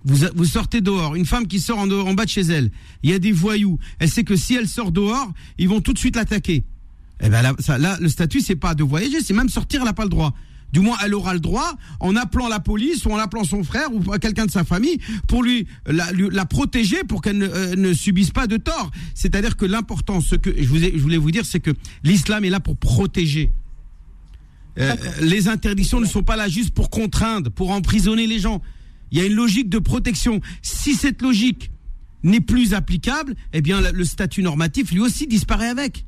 S4: Vous, vous sortez dehors, une femme qui sort en, dehors- en bas de chez elle, il y a des voyous. Elle sait que si elle sort dehors, ils vont tout de suite l'attaquer. Eh ben là, ça, là, le statut, c'est pas de voyager, c'est même sortir, elle n'a pas le droit. Du moins, elle aura le droit en appelant la police ou en appelant son frère ou quelqu'un de sa famille pour lui la, lui- la protéger pour qu'elle ne, euh, ne subisse pas de tort. C'est-à-dire que l'important, ce que je, vous ai- je voulais vous dire, c'est que l'islam est là pour protéger. Euh, les interdictions ne sont pas là juste pour contraindre, pour emprisonner les gens. Il y a une logique de protection. Si cette logique n'est plus applicable, eh bien le- statut normatif lui aussi disparaît avec.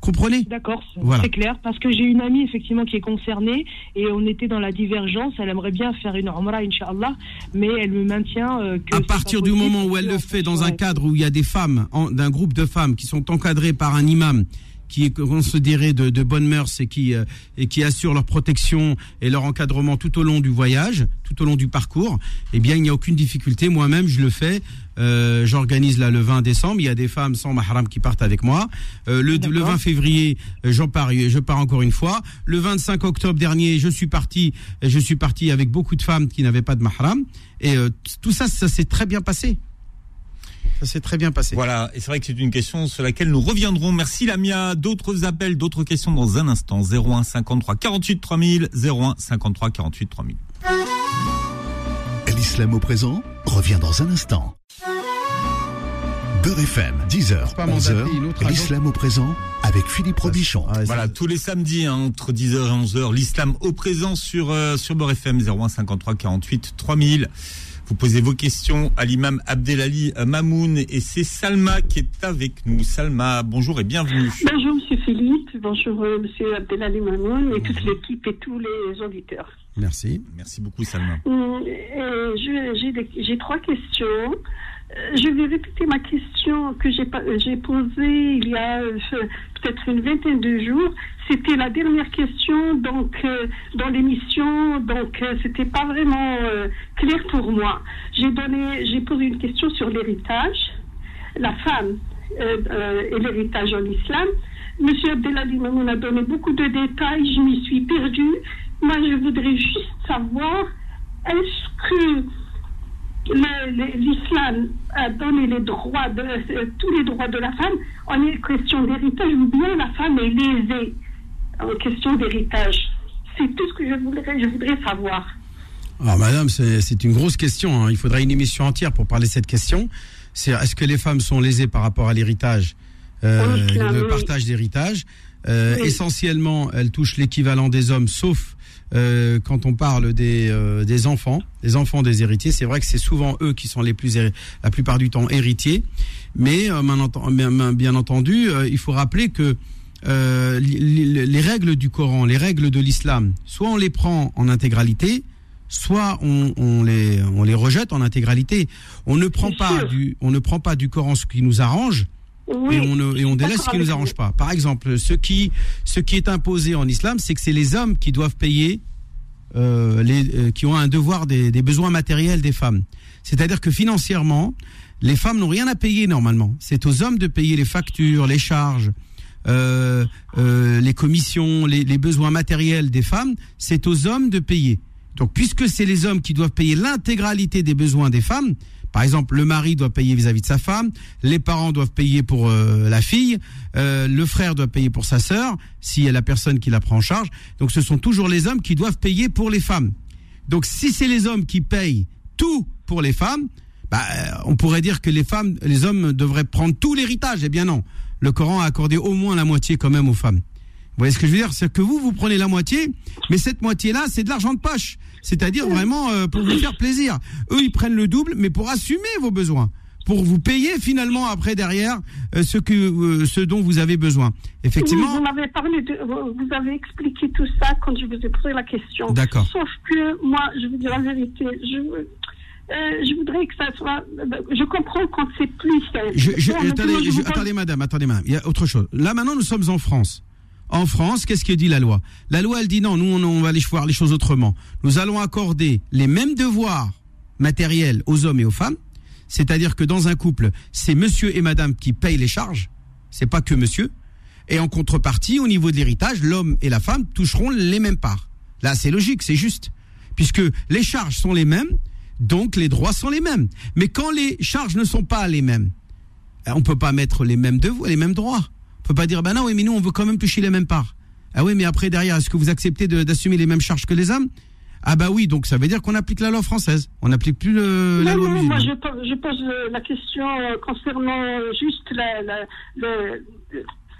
S4: Comprenez?
S7: D'accord, c'est
S4: Voilà.
S7: clair. Parce que j'ai une amie effectivement qui est concernée et on était dans la divergence. Elle aimerait bien faire une Umrah, Inch'Allah, mais elle me maintient euh, que.
S4: à partir du moment où elle le fait dans un cadre où il y a des femmes, d'un groupe de femmes qui sont encadrées par un imam qui est considéré de, de bonnes mœurs et qui euh, et qui assure leur protection et leur encadrement tout au long du voyage, tout au long du parcours, eh bien il n'y a aucune difficulté. Moi-même, je le fais. Euh, J'organise là le 20 décembre. Il y a des femmes sans mahram qui partent avec moi. Euh, le, le 20 février, euh, j'en pars, je pars encore une fois. Le 25 octobre dernier, je suis parti. Je suis parti avec beaucoup de femmes qui n'avaient pas de mahram. Et euh, tout ça, ça s'est très bien passé. Ça s'est très bien passé.
S2: Voilà, et c'est vrai que c'est une question sur laquelle nous reviendrons. Merci Lamia. D'autres appels, d'autres questions dans un instant. 01 53 48 3000, 01 53 48 3000.
S1: L'islam au présent revient dans un instant. Beurre FM, 10h,
S4: Pas mandaté, une
S1: 11h,
S4: autre agence.
S1: l'islam au présent avec Philippe Robichon.
S4: Ah,
S2: Voilà, tous les samedis, hein, entre 10h et 11h, l'islam au présent sur, euh, sur Beurre FM 01 53 48 3000. Vous posez vos questions à l'imam Abdelali Mamoun et c'est Salma qui est avec nous. Salma, bonjour et bienvenue.
S8: Bonjour Monsieur Philippe, bonjour euh, Monsieur Abdelali Mamoun et toute l'équipe et tous les auditeurs.
S4: Merci.
S2: Merci beaucoup Salma.
S8: Hum, j'ai trois questions. Euh, Je vais répéter ma question que j'ai j'ai posée il y a euh, peut-être une vingtaine de jours. C'était la dernière question donc euh, dans l'émission, donc euh, c'était pas vraiment euh, clair pour moi. J'ai posé une question sur l'héritage, la femme euh, euh, et l'héritage en islam. Monsieur Abdelali Mamoun a donné beaucoup de détails, je m'y suis perdue. Moi, je voudrais juste savoir, est-ce que l'islam a donné les droits de, euh, tous les droits de la femme en question d'héritage ou bien la femme est lésée en question d'héritage C'est tout ce que je voudrais, je voudrais savoir.
S4: Alors, madame, c'est une grosse question. hein. Il faudrait une émission entière pour parler de cette question. C'est est-ce que les femmes sont lésées par rapport à l'héritage, euh,
S8: Oui,
S4: le partage d'héritage Euh,
S8: Oui.
S4: Essentiellement, elles touchent l'équivalent des hommes, sauf euh, quand on parle des, euh, des enfants, des enfants des héritiers. C'est vrai que c'est souvent eux qui sont les plus, la plupart du temps, héritiers. Mais euh, bien enten- bien- bien entendu, euh, il faut rappeler que euh, les règles du Coran, les règles de l'islam, soit on les prend en intégralité, soit on, on les on les rejette en intégralité. On ne prend pas
S8: sûr.
S4: du on ne prend pas du Coran ce qui nous arrange
S8: Oui.
S4: et on ne- et on délaisse ce qui nous
S8: avec
S4: arrange
S8: vous.
S4: pas. Par exemple, ce qui ce qui est imposé en islam, c'est que c'est les hommes qui doivent payer euh, les euh, qui ont un devoir des, des besoins matériels des femmes. C'est-à-dire que financièrement, les femmes n'ont rien à payer normalement. C'est aux hommes de payer les factures, les charges, euh, euh, les commissions, les, les besoins matériels des femmes. C'est aux hommes de payer. Donc, puisque c'est les hommes qui doivent payer l'intégralité des besoins des femmes, par exemple, le mari doit payer vis-à-vis de sa femme, les parents doivent payer pour euh, la fille, euh, le frère doit payer pour sa sœur, si la personne qui la prend en charge. Donc, ce sont toujours les hommes qui doivent payer pour les femmes. Donc, si c'est les hommes qui payent tout pour les femmes, bah, euh, on pourrait dire que les femmes, les hommes devraient prendre tout l'héritage. Eh bien non, le Coran a accordé au moins la moitié quand même aux femmes. Vous voyez ce que je veux dire? C'est que vous, vous prenez la moitié, mais cette moitié-là, c'est de l'argent de poche. C'est-à-dire vraiment euh, pour vous faire plaisir. Eux, ils prennent le double, mais pour assumer vos besoins, pour vous payer finalement après derrière euh, ce que, euh, ce dont vous avez besoin.
S8: Oui,
S4: Effectivement.
S8: vous m'avez parlé de, vous avez expliqué tout ça quand je vous ai posé la question.
S4: D'accord.
S8: Sauf que moi, je vous dis la vérité, je, euh, je voudrais que ça soit. Je comprends quand c'est plus simple.
S4: Je, attendez, madame, attendez, madame. Il y a autre chose. Là, maintenant, nous sommes en France. En France, qu'est-ce que dit la loi? La loi, elle dit non, nous, on, va aller voir les choses autrement. Nous allons accorder les mêmes devoirs matérielles aux hommes et aux femmes. C'est-à-dire que dans un couple, c'est monsieur et madame qui payent les charges, c'est pas que monsieur. Et en contrepartie, au niveau de l'héritage, l'homme et la femme toucheront les mêmes parts. Là, c'est logique, c'est juste. Puisque les charges sont les mêmes, donc les droits sont les mêmes. Mais quand les charges ne sont pas les mêmes, on peut pas mettre les mêmes devoirs, les mêmes droits. On peut pas dire, ben non, oui, mais nous, on veut quand même toucher les mêmes parts. Ah oui, mais après, derrière, est-ce que vous acceptez d'assumer les mêmes charges que les hommes ah bah oui, donc ça veut dire qu'on applique la loi française. On n'applique plus le,
S8: la
S4: loi
S8: non, moi je, je, pose la question euh, concernant juste la, la, le,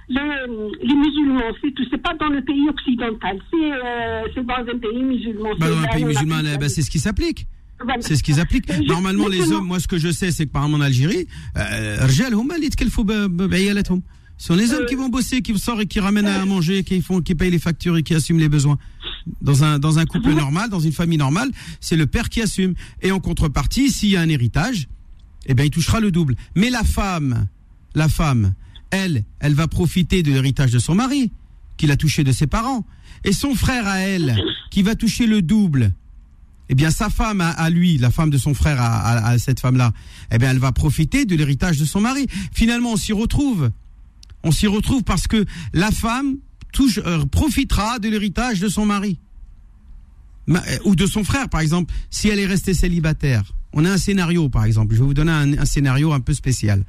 S8: les musulmans, c'est tout. C'est pas dans le pays occidental, c'est euh, dans un pays musulman.
S4: Bah dans un pays musulman, bah, c'est ce qui s'applique. C'est ce qu'ils appliquent. Normalement, les hommes, moi, ce que je sais, c'est que par exemple en Algérie, euh, ce sont les hommes qui vont bosser, qui sortent et qui ramènent à manger, qui font, qui payent les factures et qui assument les besoins. Dans un, dans un couple normal, dans une famille normale, c'est le père qui assume. Et en contrepartie, s'il y a un héritage, eh bien, il touchera le double. Mais la femme, la femme, elle, elle va profiter de l'héritage de son mari, qu'il a touché de ses parents. Et son frère à elle, qui va toucher le double, eh bien sa femme à, lui, la femme de son frère à, cette femme-là, eh bien elle va profiter de l'héritage de son mari. Finalement, on s'y retrouve on s'y retrouve parce que la femme euh, profitera de l'héritage de son mari. Euh, ou de son frère, par exemple, si elle est restée célibataire. On a un scénario, par exemple. Je vais vous donner un, scénario un peu spécial.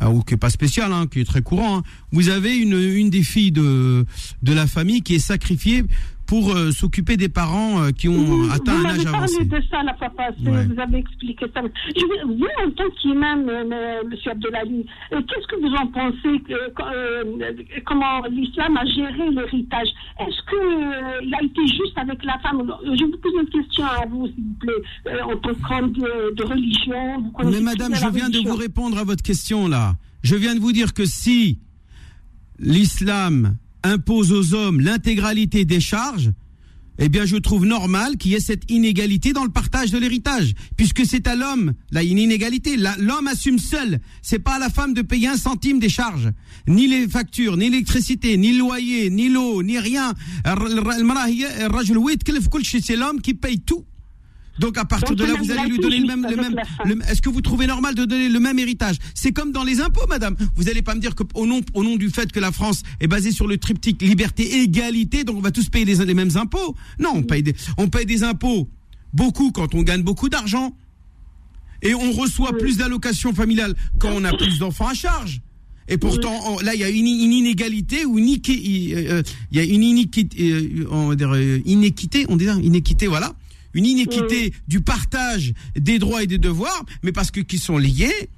S4: Euh, ou qui est pas spécial, hein, qui est très courant. Hein. Vous avez une, des filles de la famille qui est sacrifiée pour euh, s'occuper des parents euh, qui ont atteint un âge avancé.
S8: Vous avez parlé de ça la fois passée, vous avez expliqué ça. Je, vous, en tant qu'imam, euh, M. Abdelali, qu'est-ce que vous en pensez Comment l'islam a géré l'héritage? Est-ce qu'il a été juste avec la femme? Je vous pose une question à vous, s'il vous plaît, en tant qu'homme de, de, religion.
S4: Mais madame, je viens de vous répondre à votre question là. Je viens de vous dire que si l'islam impose aux hommes l'intégralité des charges, eh bien, je trouve normal qu'il y ait cette inégalité dans le partage de l'héritage, puisque c'est à l'homme, là, une inégalité. L'homme assume seul. C'est pas à la femme de payer un centime des charges, ni les factures, ni l'électricité, ni le loyer, ni l'eau, ni rien. C'est l'homme qui paye tout. Donc à partir de là, vous allez lui donner le même, le même. Est-ce que vous trouvez normal de donner le même héritage? C'est comme dans les impôts, madame. Vous n'allez pas me dire qu'au nom, au nom du fait que la France est basée sur le triptyque liberté, égalité, donc on va tous payer les, les mêmes impôts. Non, on paye des, on paye des impôts beaucoup quand on gagne beaucoup d'argent, et on reçoit plus d'allocations familiales quand on a plus d'enfants à charge. Et pourtant, là, il y a une, inégalité ou une, il y a une inéquité, on va dire, inéquité, on dit inéquité, voilà une inéquité du partage des droits et des devoirs, mais parce que qui sont liés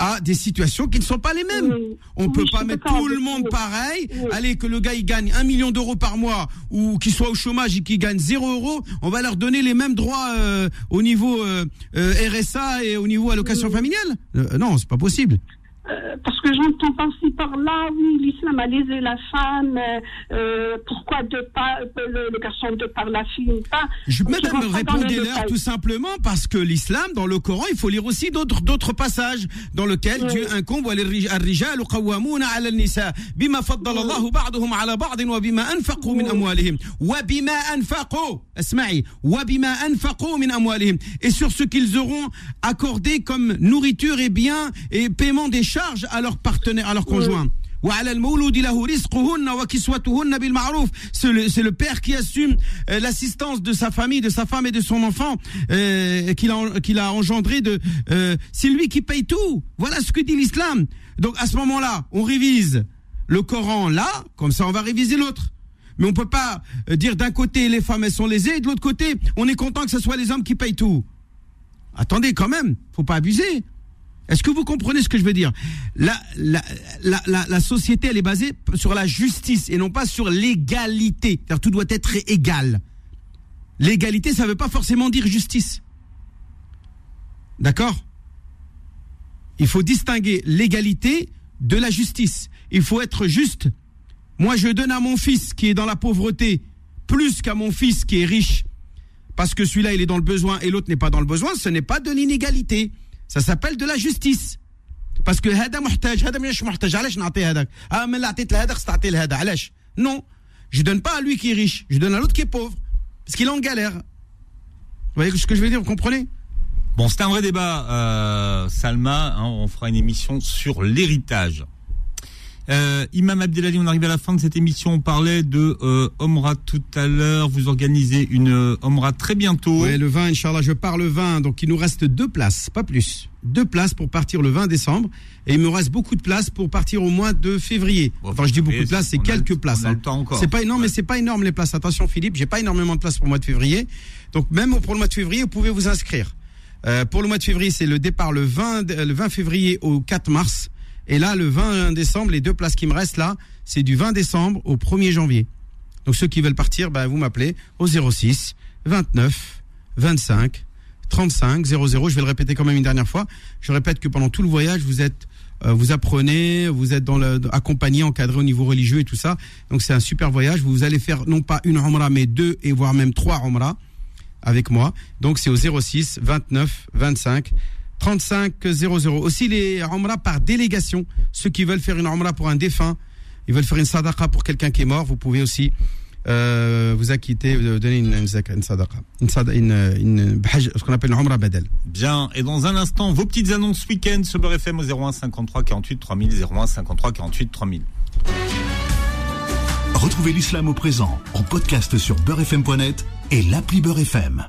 S4: à des situations qui ne sont pas les mêmes. On ne peut pas mettre tout le monde pareil. Allez, que le gars il gagne un million d'euros par mois ou qu'il soit au chômage et qu'il gagne zéro euro, on va leur donner les mêmes droits euh, au niveau euh, euh, RSA et au niveau allocation familiale. non, c'est pas possible.
S8: Euh, parce que j'entends penser par là, oui, l'islam a lésé la femme, euh, euh pourquoi de pas, le, le, garçon de par la fille pas
S4: Je, Madame, répondez-leur tout simplement parce que l'islam, dans le Coran, il faut lire aussi d'autres, d'autres passages dans lesquels oui. Dieu incombe الرجال قوامون على النساء بما فضل الله بعضهم على بعض وبما أنفقوا من أموالهم وبما أنفقوا اسمعي وبما أنفقوا من أموالهم et sur ce qu'ils auront accordé comme nourriture et biens et paiement des charges à leur partenaire, à leur conjoint. C'est le, le père qui assume euh, l'assistance de sa famille, de sa femme et de son enfant euh, qu'il a, engendré. De, euh, c'est lui qui paye tout. Voilà ce que dit l'islam. Donc à ce moment-là, on révise le Coran là, comme ça on va réviser l'autre. Mais on peut pas dire d'un côté les femmes elles sont lésées et de l'autre côté on est content que ce soit les hommes qui payent tout. Attendez quand même, faut pas abuser. Est-ce que vous comprenez ce que je veux dire? La, société, elle est basée sur la justice et non pas sur l'égalité. Tout doit être égal. L'égalité, ça ne veut pas forcément dire justice. D'accord? Il faut distinguer l'égalité de la justice. Il faut être juste. Moi, je donne à mon fils qui est dans la pauvreté plus qu'à mon fils qui est riche. Parce que celui-là, il est dans le besoin et l'autre n'est pas dans le besoin. Ce n'est pas de l'inégalité. Ça s'appelle de la justice. Parce que هذا محتاج هذا مش محتاج علاش نعطيه هذاك اه من اللي عطيت لهذاك تعطي لهذا علاش non je donne pas à lui qui est riche je donne à l'autre qui est pauvre parce qu'il est en galère vous voyez ce que je veux dire vous comprenez
S2: Bon, c'est un vrai débat, euh, Salma. Hein, on fera une émission sur l'héritage. Euh, Imam Abdelali, on arrive à la fin de cette émission. On parlait de euh, Omra tout à l'heure. Vous organisez une euh, Omra très bientôt.
S4: Oui, le 20, Inch'Allah, je pars le 20. Donc, il nous reste deux places, pas plus. Deux places pour partir le 20 décembre. Et il me reste beaucoup de places pour partir au mois de février. enfin, je dis beaucoup de places, c'est quelques places. Hein. C'est pas énorme, mais c'est pas énorme les places. Attention, Philippe, j'ai pas énormément de places pour le mois de février. Donc, même pour le mois de février, vous pouvez vous inscrire. Euh, pour le mois de février, c'est le départ le 20, le 20 février au 4 mars. Et là, le 20 décembre, les deux places qui me restent là, c'est du 20 décembre au 1er janvier. Donc ceux qui veulent partir, ben, vous m'appelez au 06 29 25 35 00. Je vais le répéter quand même une dernière fois. Je répète que pendant tout le voyage, vous êtes euh, vous apprenez, vous êtes dans le, accompagné, encadré au niveau religieux et tout ça. Donc c'est un super voyage. Vous allez faire non pas une Umrah, mais deux et voire même trois Umrah avec moi. Donc c'est au 06 29 25 35 00. Aussi les Umrah par délégation. Ceux qui veulent faire une Umrah pour un défunt, ils veulent faire une sadaqa pour quelqu'un qui est mort, vous pouvez aussi euh, vous acquitter, de donner une, une, une sadaqa, une, une, ce qu'on appelle une Umrah badel.
S2: Bien, et dans un instant, vos petites annonces week-end sur Beurre FM au 01 53 48 3000, 01 53 48 3000.
S1: Retrouvez l'islam au présent en podcast sur beurrefm.net et l'appli Beurre FM.